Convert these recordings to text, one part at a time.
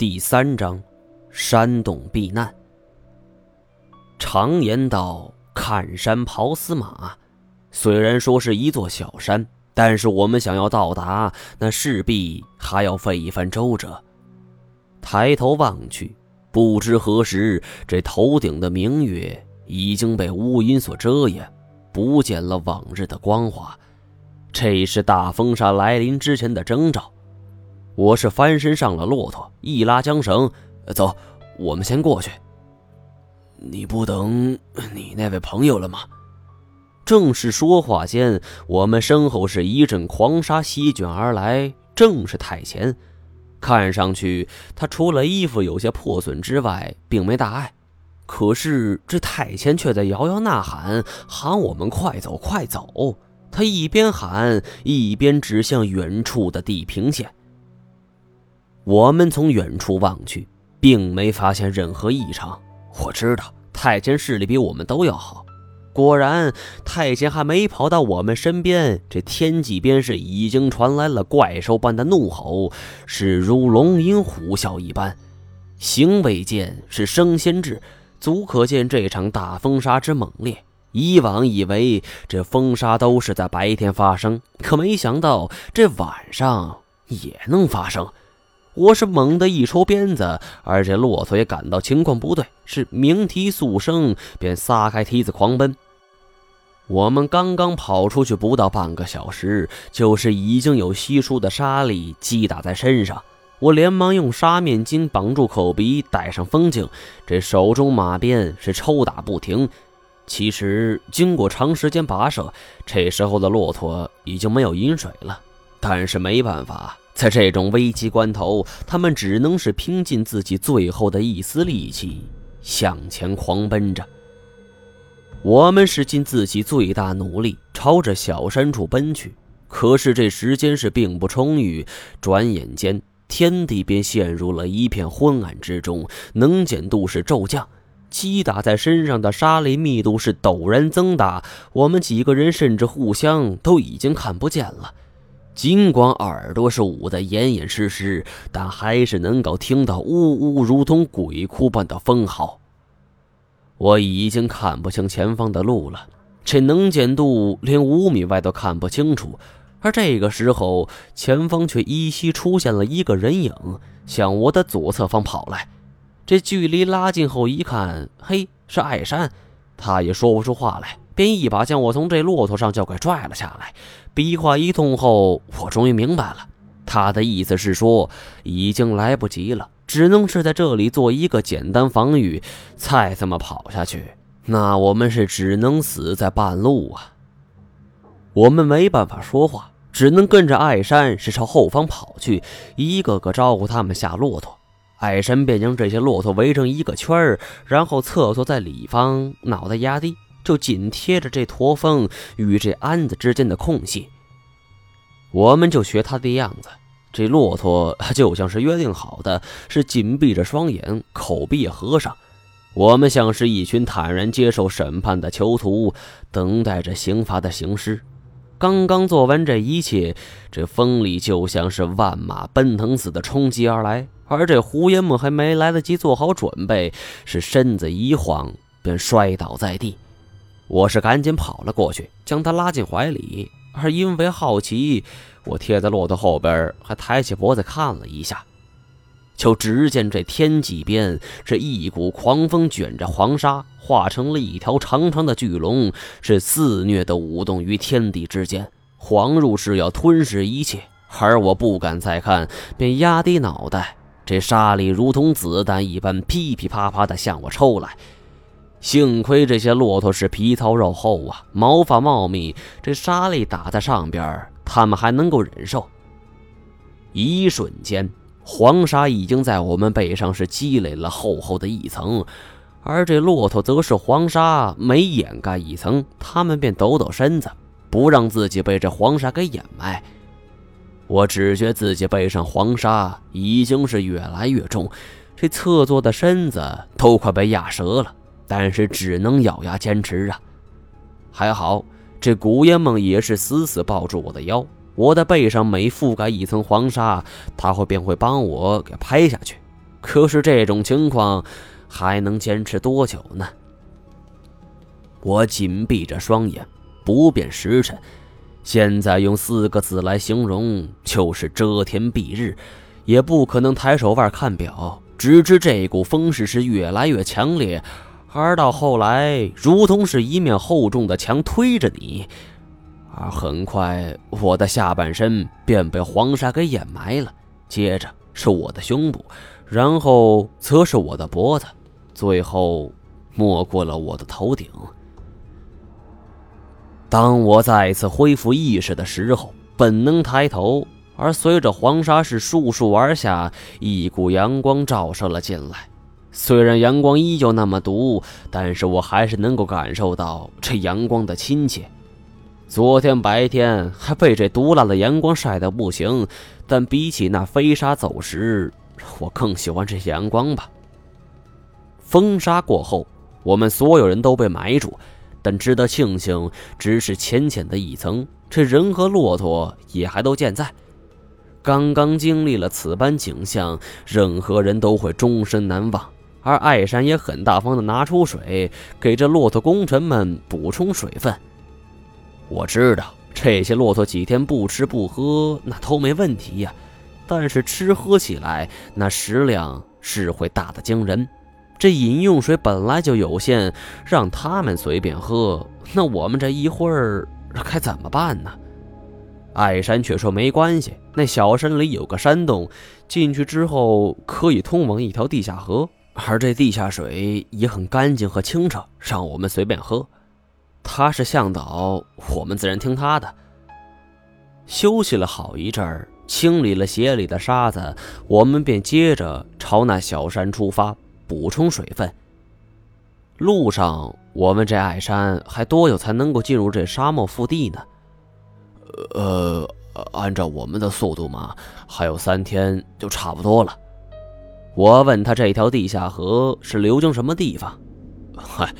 第三章，山洞避难。常言道：“看山跑死马。”虽然说是一座小山，但是我们想要到达，那势必还要费一番周折。抬头望去，不知何时，这头顶的明月已经被乌云所遮掩，不见了往日的光华。这是大风沙来临之前的征兆。我是翻身上了骆驼，一拉缰绳，走，我们先过去。你不等你那位朋友了吗？正是说话间，我们身后是一阵狂沙席卷而来，正是太前。看上去他除了衣服有些破损之外，并没大碍。可是这太前却在摇摇呐喊，喊我们快走快走。他一边喊，一边指向远处的地平线。我们从远处望去，并没发现任何异常。我知道太监视力比我们都要好。果然，太监还没跑到我们身边，这天际边是已经传来了怪兽般的怒吼，是如龙吟虎啸一般。行未见，是声先至，足可见这场大风沙之猛烈。以往以为这风沙都是在白天发生，可没想到这晚上也能发生。我是猛地一抽鞭子，而这骆驼也感到情况不对，是鸣蹄速生，便撒开蹄子狂奔。我们刚刚跑出去不到半个小时，就是已经有稀疏的沙粒击打在身上。我连忙用沙面巾绑住口鼻，戴上风镜，这手中马鞭是抽打不停。其实经过长时间跋涉，这时候的骆驼已经没有饮水了，但是没办法。在这种危急关头，他们只能是拼尽自己最后的一丝力气向前狂奔着。我们是尽自己最大努力朝着小山处奔去，可是这时间是并不充裕，转眼间天地便陷入了一片昏暗之中，能见度是骤降，击打在身上的沙雷密度是陡然增大，我们几个人甚至互相都已经看不见了。尽管耳朵是捂得严严实实，但还是能够听到呜呜如同鬼哭般的风嚎。我已经看不清前方的路了，这能见度连五米外都看不清楚。而这个时候，前方却依稀出现了一个人影，向我的左侧方跑来。这距离拉近后一看，嘿，是艾山。他也说不出话来。便一把将我从这骆驼上就给拽了下来，比划一通后，我终于明白了，他的意思是说已经来不及了，只能是在这里做一个简单防御，再这么跑下去，那我们是只能死在半路啊！我们没办法说话，只能跟着艾山是朝后方跑去，一个个招呼他们下骆驼。艾山便将这些骆驼围成一个圈儿，然后侧坐在里方，脑袋压低。就紧贴着这驼峰与这鞍子之间的空隙，我们就学他的样子。这骆驼就像是约定好的，是紧闭着双眼，口闭合上。我们像是一群坦然接受审判的囚徒，等待着刑罚的行尸。刚刚做完这一切，这风里就像是万马奔腾似的冲击而来，而这胡延梦还没来得及做好准备，是身子一晃便摔倒在地。我是赶紧跑了过去，将他拉进怀里。而因为好奇，我贴在骆驼后边，还抬起脖子看了一下。就只见这天际边，是一股狂风卷着黄沙，化成了一条长长的巨龙，是肆虐的舞动于天地之间，黄入是要吞噬一切。而我不敢再看，便压低脑袋。这沙粒如同子弹一般，噼噼啪啪地向我抽来。幸亏这些骆驼是皮糙肉厚啊，毛发茂密，这沙粒打在上边，他们还能够忍受。一瞬间，黄沙已经在我们背上是积累了厚厚的一层，而这骆驼则是黄沙每掩盖一层，他们便抖抖身子，不让自己被这黄沙给掩埋。我只觉自己背上黄沙已经是越来越重，这侧坐的身子都快被压折了。但是只能咬牙坚持啊！还好，这古烟梦也是死死抱住我的腰。我的背上每覆盖一层黄沙，他会便会帮我给拍下去。可是这种情况还能坚持多久呢？我紧闭着双眼，不辨时辰。现在用四个字来形容，就是遮天蔽日，也不可能抬手腕看表。只知这股风势是越来越强烈，而到后来，如同是一面厚重的墙推着你。而很快，我的下半身便被黄沙给掩埋了，接着是我的胸部，然后则是我的脖子，最后没过了我的头顶。当我再次恢复意识的时候，本能抬头，而随着黄沙是簌簌而下，一股阳光照射了进来。虽然阳光依旧那么毒，但是我还是能够感受到这阳光的亲切。昨天白天还被这毒辣的阳光晒得不行，但比起那飞沙走石，我更喜欢这阳光吧。风沙过后，我们所有人都被埋住。但值得庆幸，只是浅浅的一层。这人和骆驼也还都健在。刚刚经历了此般景象，任何人都会终身难忘。而艾山也很大方的拿出水，给这骆驼功臣们补充水分。我知道这些骆驼几天不吃不喝，那都没问题呀。但是吃喝起来，那食量是会大的惊人。这饮用水本来就有限，让他们随便喝，那我们这一会儿该怎么办呢？艾山却说没关系，那小山里有个山洞，进去之后可以通往一条地下河，而这地下水也很干净和清澈，让我们随便喝。他是向导，我们自然听他的。休息了好一阵儿，清理了鞋里的沙子，我们便接着朝那小山出发。补充水分。路上，我们这矮山还多久才能够进入这沙漠腹地呢？呃，按照我们的速度嘛，还有三天就差不多了。我问他，这条地下河是流经什么地方？嗨，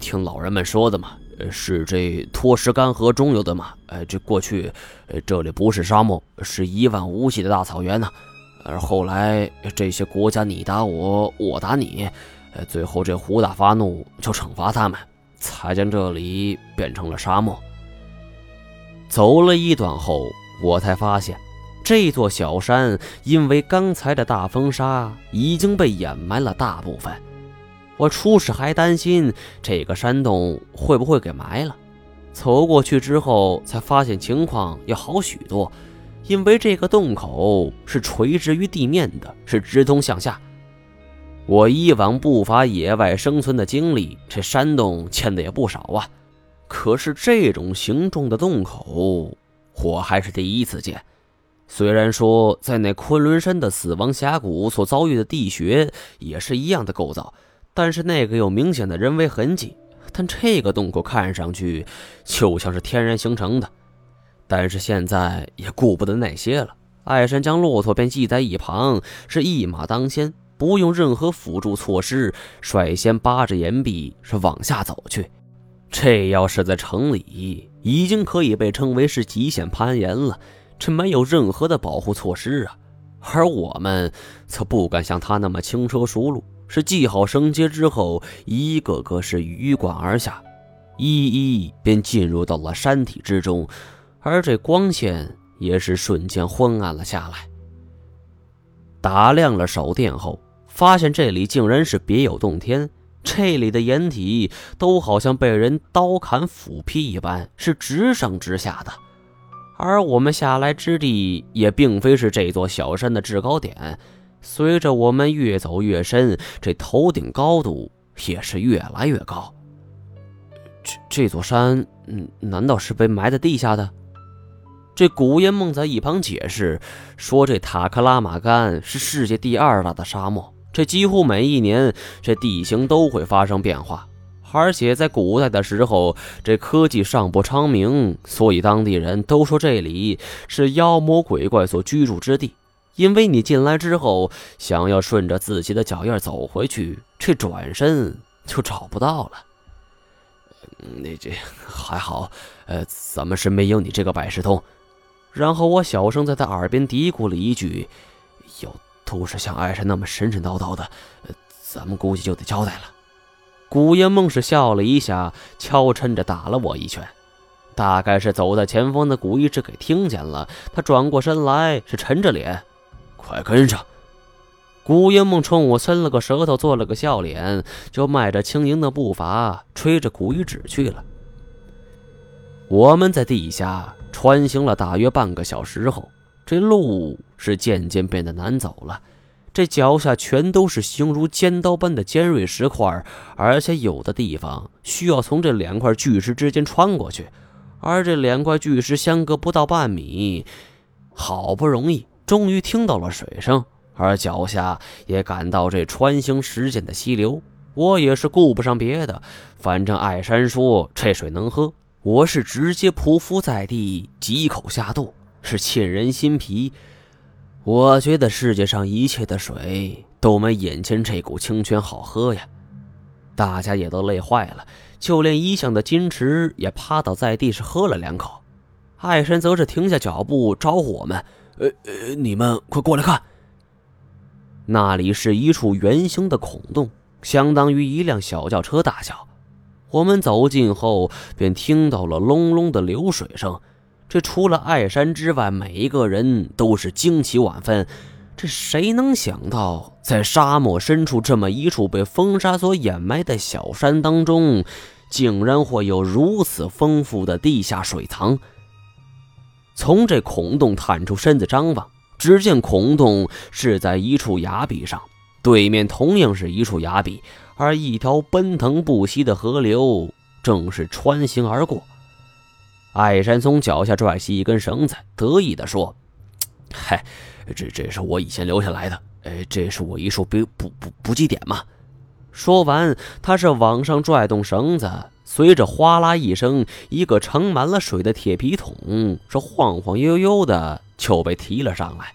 听老人们说的嘛，是这托什干河中游的嘛。呃，这过去，这里不是沙漠，是一望无际的大草原呢。而后来，这些国家你打我，我打你，呃，最后这胡大发怒，就惩罚他们，才将这里变成了沙漠。走了一段后，我才发现，这座小山因为刚才的大风沙已经被掩埋了大部分。我初始还担心这个山洞会不会给埋了，走过去之后，才发现情况要好许多。因为这个洞口是垂直于地面的，是直通向下。我以往不乏野外生存的经历，这山洞见的也不少啊。可是这种形状的洞口，我还是第一次见。虽然说在那昆仑山的死亡峡谷所遭遇的地穴也是一样的构造，但是那个有明显的人为痕迹。但这个洞口看上去就像是天然形成的。但是现在也顾不得那些了，艾山将骆驼便系在一旁，是一马当先，不用任何辅助措施，率先扒着岩壁是往下走去。这要是在城里，已经可以被称为是极限攀岩了。这没有任何的保护措施啊，而我们则不敢像他那么轻车熟路，是系好绳结之后，一个个是鱼贯而下，一一便进入到了山体之中。而这光线也是瞬间昏暗了下来。打量了手电后，发现这里竟然是别有洞天。这里的岩体都好像被人刀砍斧劈一般，是直上直下的。而我们下来之地也并非是这座小山的制高点。随着我们越走越深，这头顶高度也是越来越高。这这座山，嗯，难道是被埋在地下的？这古烟梦在一旁解释说：“这塔克拉玛干是世界第二大的沙漠，这几乎每一年这地形都会发生变化。而且在古代的时候，这科技尚不昌明，所以当地人都说这里是妖魔鬼怪所居住之地。因为你进来之后，想要顺着自己的脚印走回去，这转身就找不到了。那这还好，呃，咱们身边有你这个百事通。”然后我小声在他耳边嘀咕了一句：“有都是像艾神那么神神叨叨的，咱们估计就得交代了。古烟梦是笑了一下，悄嗔着打了我一拳。大概是走在前方的古一直给听见了，他转过身来，是沉着脸：“快跟上。”古烟梦冲我伸了个舌头，做了个笑脸，就迈着轻盈的步伐，吹着古一指去了。我们在地下穿行了大约半个小时后，这路是渐渐变得难走了。这脚下全都是形如尖刀般的尖锐石块，而且有的地方需要从这两块巨石之间穿过去，而这两块巨石相隔不到半米。好不容易，终于听到了水声，而脚下也感到这穿行时间的溪流。我也是顾不上别的，反正艾山说这水能喝。我是直接匍匐在地，几口下肚，是沁人心脾。我觉得世界上一切的水都没眼前这股清泉好喝呀！大家也都累坏了，就连一向的金池也趴倒在地，是喝了两口。艾山则是停下脚步，招呼我们：“呃呃，你们快过来看！”那里是一处圆形的孔洞，相当于一辆小轿车大小。我们走近后，便听到了隆隆的流水声。这除了艾山之外，每一个人都是惊奇万分。这谁能想到，在沙漠深处这么一处被风沙所掩埋的小山当中，竟然会有如此丰富的地下水藏？从这孔洞探出身子张望，只见孔洞是在一处崖壁上，对面同样是一处崖壁。而一条奔腾不息的河流正是穿行而过。艾山松脚下拽起一根绳子，得意地说：“嗨，这这是我以前留下来的，哎，这是我一处补补补补给点嘛。”说完，他是往上拽动绳子，随着哗啦一声，一个盛满了水的铁皮桶是晃晃悠悠的就被提了上来。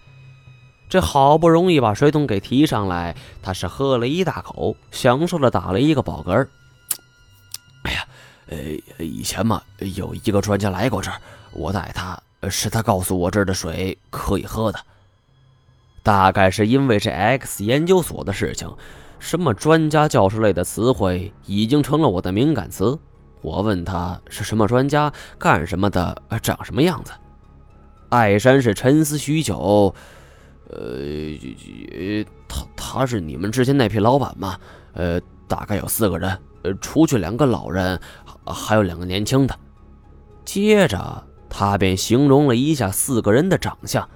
这好不容易把水桶给提上来，他是喝了一大口，享受的打了一个饱嗝。呃，以前嘛，有一个专家来过这儿，我带他，是他告诉我这儿的水可以喝的。大概是因为这 X 研究所的事情，什么专家、教授类的词汇已经成了我的敏感词。我问他是什么专家，干什么的，长什么样子。艾山是沉思许久。呃，他他是你们之前那批老板吗？呃，大概有四个人，呃除去两个老人，还有两个年轻的。接着他便形容了一下四个人的长相，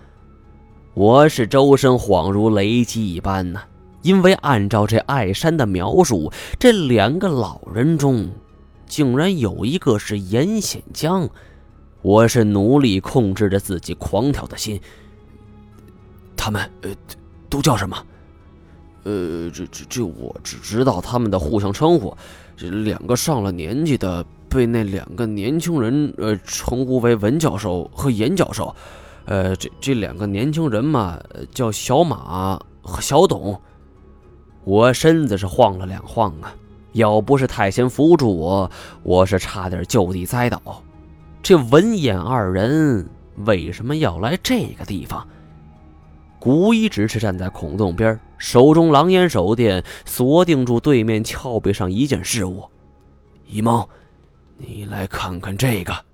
我是周身恍如雷击一般呢，因为按照这艾山的描述，这两个老人中，竟然有一个是严显江。我是努力控制着自己狂跳的心。他们呃，都叫什么？呃，这这这，我只知道他们的互相称呼。这两个上了年纪的被那两个年轻人呃称呼为文教授和严教授。呃，这这两个年轻人嘛，叫小马和小董。我身子是晃了两晃啊，要不是太贤扶住我，我是差点就地栽倒。这文眼二人为什么要来这个地方？古一只是站在孔洞边，手中狼烟手电锁定住对面峭壁上一件事物。一梦，你来看看这个。